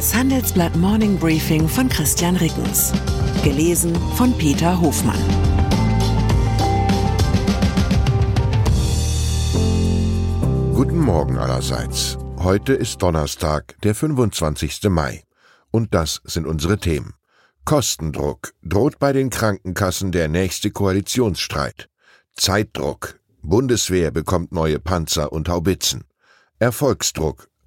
Das Handelsblatt Morning Briefing von Christian Rickens. Gelesen von Peter Hofmann. Guten Morgen allerseits. Heute ist Donnerstag, der 25. Mai. Und das sind unsere Themen. Kostendruck. Droht bei den Krankenkassen der nächste Koalitionsstreit. Zeitdruck. Bundeswehr bekommt neue Panzer und Haubitzen. Erfolgsdruck.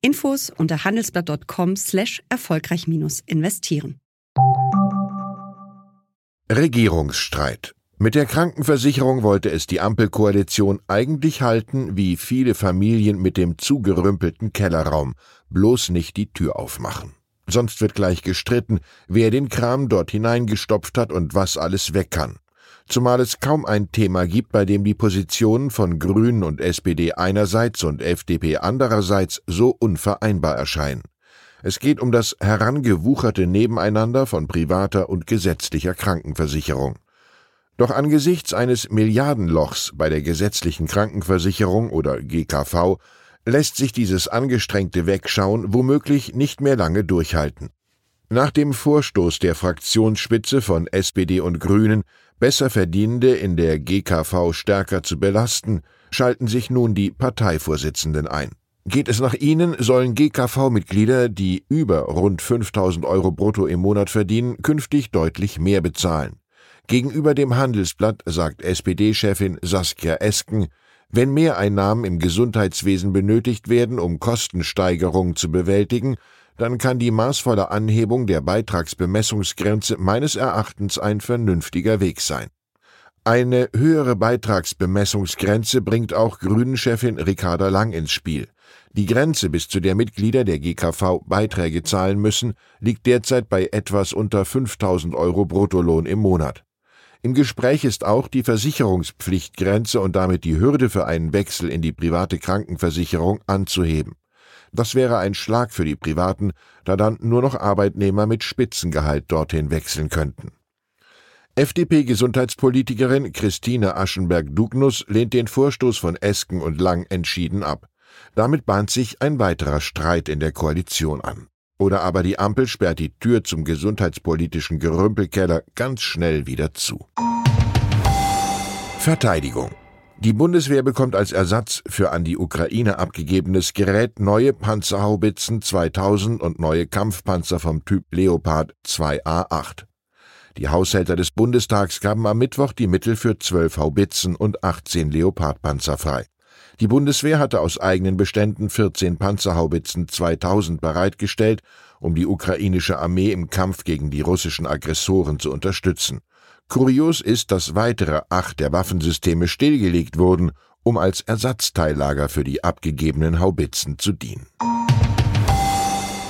Infos unter handelsblatt.com slash erfolgreich investieren. Regierungsstreit. Mit der Krankenversicherung wollte es die Ampelkoalition eigentlich halten, wie viele Familien mit dem zugerümpelten Kellerraum, bloß nicht die Tür aufmachen. Sonst wird gleich gestritten, wer den Kram dort hineingestopft hat und was alles weg kann zumal es kaum ein Thema gibt, bei dem die Positionen von Grünen und SPD einerseits und FDP andererseits so unvereinbar erscheinen. Es geht um das herangewucherte Nebeneinander von privater und gesetzlicher Krankenversicherung. Doch angesichts eines Milliardenlochs bei der gesetzlichen Krankenversicherung oder GKV lässt sich dieses angestrengte Wegschauen womöglich nicht mehr lange durchhalten. Nach dem Vorstoß der Fraktionsspitze von SPD und Grünen Besserverdienende in der GKV stärker zu belasten, schalten sich nun die Parteivorsitzenden ein. Geht es nach ihnen, sollen GKV-Mitglieder, die über rund 5000 Euro brutto im Monat verdienen, künftig deutlich mehr bezahlen. Gegenüber dem Handelsblatt sagt SPD-Chefin Saskia Esken, wenn Mehreinnahmen im Gesundheitswesen benötigt werden, um Kostensteigerungen zu bewältigen, dann kann die maßvolle Anhebung der Beitragsbemessungsgrenze meines Erachtens ein vernünftiger Weg sein. Eine höhere Beitragsbemessungsgrenze bringt auch Grünen-Chefin Ricarda Lang ins Spiel. Die Grenze, bis zu der Mitglieder der GKV Beiträge zahlen müssen, liegt derzeit bei etwas unter 5000 Euro Bruttolohn im Monat. Im Gespräch ist auch die Versicherungspflichtgrenze und damit die Hürde für einen Wechsel in die private Krankenversicherung anzuheben. Das wäre ein Schlag für die Privaten, da dann nur noch Arbeitnehmer mit Spitzengehalt dorthin wechseln könnten. FDP-Gesundheitspolitikerin Christine Aschenberg-Dugnus lehnt den Vorstoß von Esken und Lang entschieden ab. Damit bahnt sich ein weiterer Streit in der Koalition an. Oder aber die Ampel sperrt die Tür zum gesundheitspolitischen Gerümpelkeller ganz schnell wieder zu. Verteidigung die Bundeswehr bekommt als Ersatz für an die Ukraine abgegebenes Gerät neue Panzerhaubitzen 2000 und neue Kampfpanzer vom Typ Leopard 2A8. Die Haushälter des Bundestags gaben am Mittwoch die Mittel für zwölf Haubitzen und 18 Leopardpanzer frei. Die Bundeswehr hatte aus eigenen Beständen 14 Panzerhaubitzen 2000 bereitgestellt, um die ukrainische Armee im Kampf gegen die russischen Aggressoren zu unterstützen. Kurios ist, dass weitere acht der Waffensysteme stillgelegt wurden, um als Ersatzteillager für die abgegebenen Haubitzen zu dienen.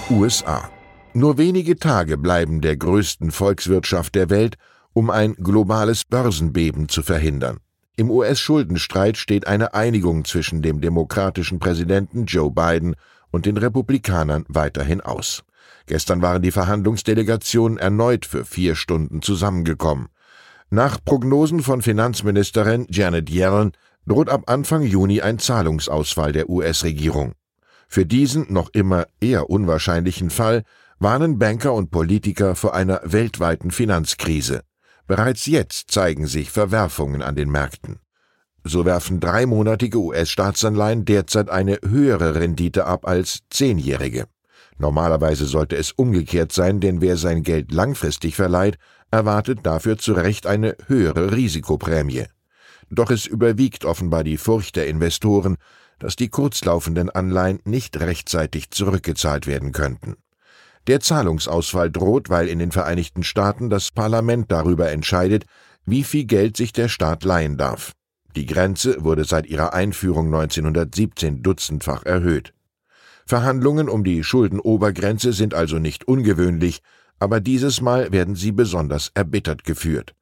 USA. Nur wenige Tage bleiben der größten Volkswirtschaft der Welt, um ein globales Börsenbeben zu verhindern. Im US-Schuldenstreit steht eine Einigung zwischen dem demokratischen Präsidenten Joe Biden und den Republikanern weiterhin aus. Gestern waren die Verhandlungsdelegationen erneut für vier Stunden zusammengekommen. Nach Prognosen von Finanzministerin Janet Yellen droht ab Anfang Juni ein Zahlungsausfall der US-Regierung. Für diesen noch immer eher unwahrscheinlichen Fall warnen Banker und Politiker vor einer weltweiten Finanzkrise. Bereits jetzt zeigen sich Verwerfungen an den Märkten. So werfen dreimonatige US-Staatsanleihen derzeit eine höhere Rendite ab als zehnjährige. Normalerweise sollte es umgekehrt sein, denn wer sein Geld langfristig verleiht, erwartet dafür zu Recht eine höhere Risikoprämie. Doch es überwiegt offenbar die Furcht der Investoren, dass die kurzlaufenden Anleihen nicht rechtzeitig zurückgezahlt werden könnten. Der Zahlungsausfall droht, weil in den Vereinigten Staaten das Parlament darüber entscheidet, wie viel Geld sich der Staat leihen darf. Die Grenze wurde seit ihrer Einführung 1917 dutzendfach erhöht. Verhandlungen um die Schuldenobergrenze sind also nicht ungewöhnlich, aber dieses Mal werden sie besonders erbittert geführt.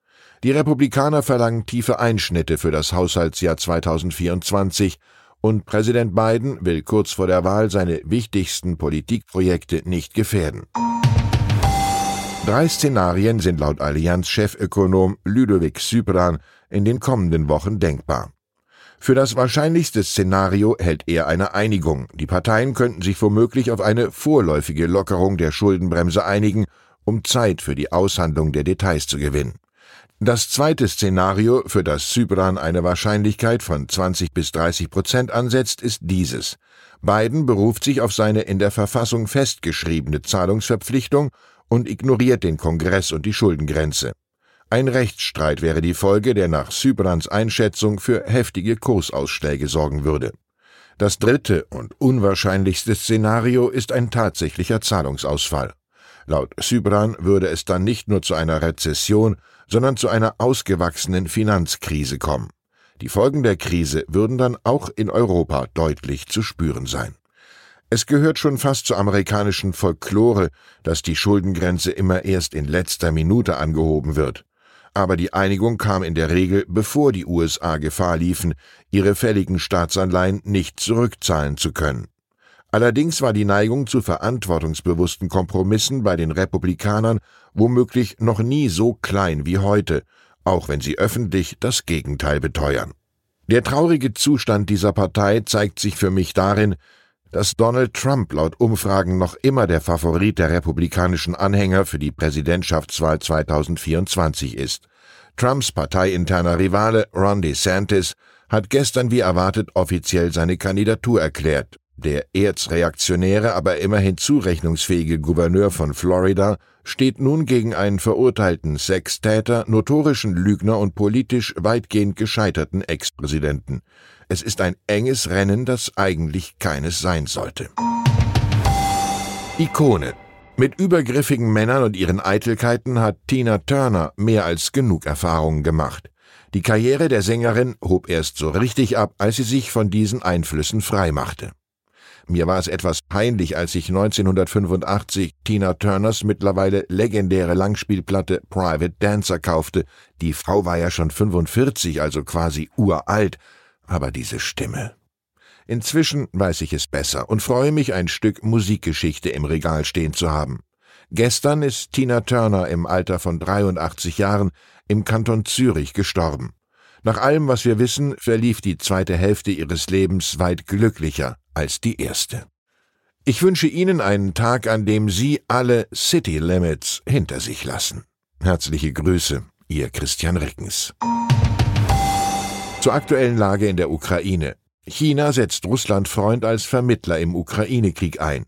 Die Republikaner verlangen tiefe Einschnitte für das Haushaltsjahr 2024 und Präsident Biden will kurz vor der Wahl seine wichtigsten Politikprojekte nicht gefährden. Drei Szenarien sind laut Allianz-Chefökonom Ludovic Sypran in den kommenden Wochen denkbar. Für das wahrscheinlichste Szenario hält er eine Einigung. Die Parteien könnten sich womöglich auf eine vorläufige Lockerung der Schuldenbremse einigen, um Zeit für die Aushandlung der Details zu gewinnen. Das zweite Szenario, für das Zypern eine Wahrscheinlichkeit von 20 bis 30 Prozent ansetzt, ist dieses. Biden beruft sich auf seine in der Verfassung festgeschriebene Zahlungsverpflichtung und ignoriert den Kongress und die Schuldengrenze. Ein Rechtsstreit wäre die Folge, der nach Zyperns Einschätzung für heftige Kursausschläge sorgen würde. Das dritte und unwahrscheinlichste Szenario ist ein tatsächlicher Zahlungsausfall. Laut Sybran würde es dann nicht nur zu einer Rezession, sondern zu einer ausgewachsenen Finanzkrise kommen. Die Folgen der Krise würden dann auch in Europa deutlich zu spüren sein. Es gehört schon fast zur amerikanischen Folklore, dass die Schuldengrenze immer erst in letzter Minute angehoben wird. Aber die Einigung kam in der Regel, bevor die USA Gefahr liefen, ihre fälligen Staatsanleihen nicht zurückzahlen zu können. Allerdings war die Neigung zu verantwortungsbewussten Kompromissen bei den Republikanern womöglich noch nie so klein wie heute, auch wenn sie öffentlich das Gegenteil beteuern. Der traurige Zustand dieser Partei zeigt sich für mich darin, dass Donald Trump laut Umfragen noch immer der Favorit der republikanischen Anhänger für die Präsidentschaftswahl 2024 ist. Trumps parteiinterner Rivale Ron DeSantis hat gestern wie erwartet offiziell seine Kandidatur erklärt. Der erzreaktionäre, aber immerhin zurechnungsfähige Gouverneur von Florida steht nun gegen einen verurteilten Sextäter, notorischen Lügner und politisch weitgehend gescheiterten Ex-Präsidenten. Es ist ein enges Rennen, das eigentlich keines sein sollte. Ikone. Mit übergriffigen Männern und ihren Eitelkeiten hat Tina Turner mehr als genug Erfahrungen gemacht. Die Karriere der Sängerin hob erst so richtig ab, als sie sich von diesen Einflüssen freimachte. Mir war es etwas peinlich, als ich 1985 Tina Turners mittlerweile legendäre Langspielplatte Private Dancer kaufte. Die Frau war ja schon 45, also quasi uralt, aber diese Stimme. Inzwischen weiß ich es besser und freue mich, ein Stück Musikgeschichte im Regal stehen zu haben. Gestern ist Tina Turner im Alter von 83 Jahren im Kanton Zürich gestorben. Nach allem, was wir wissen, verlief die zweite Hälfte ihres Lebens weit glücklicher als die erste. Ich wünsche Ihnen einen Tag, an dem Sie alle City Limits hinter sich lassen. Herzliche Grüße, Ihr Christian Rickens. Zur aktuellen Lage in der Ukraine. China setzt Russland Freund als Vermittler im Ukraine-Krieg ein.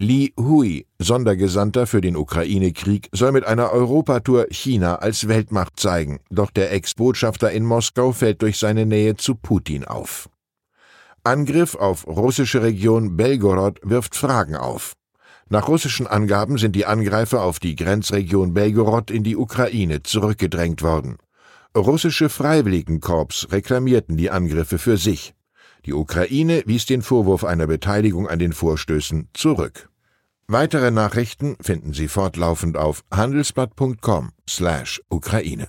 Li Hui, Sondergesandter für den Ukraine-Krieg, soll mit einer Europatour China als Weltmacht zeigen, doch der Ex-Botschafter in Moskau fällt durch seine Nähe zu Putin auf. Angriff auf russische Region Belgorod wirft Fragen auf. Nach russischen Angaben sind die Angreifer auf die Grenzregion Belgorod in die Ukraine zurückgedrängt worden. Russische Freiwilligenkorps reklamierten die Angriffe für sich. Die Ukraine wies den Vorwurf einer Beteiligung an den Vorstößen zurück. Weitere Nachrichten finden Sie fortlaufend auf handelsblatt.com/Ukraine.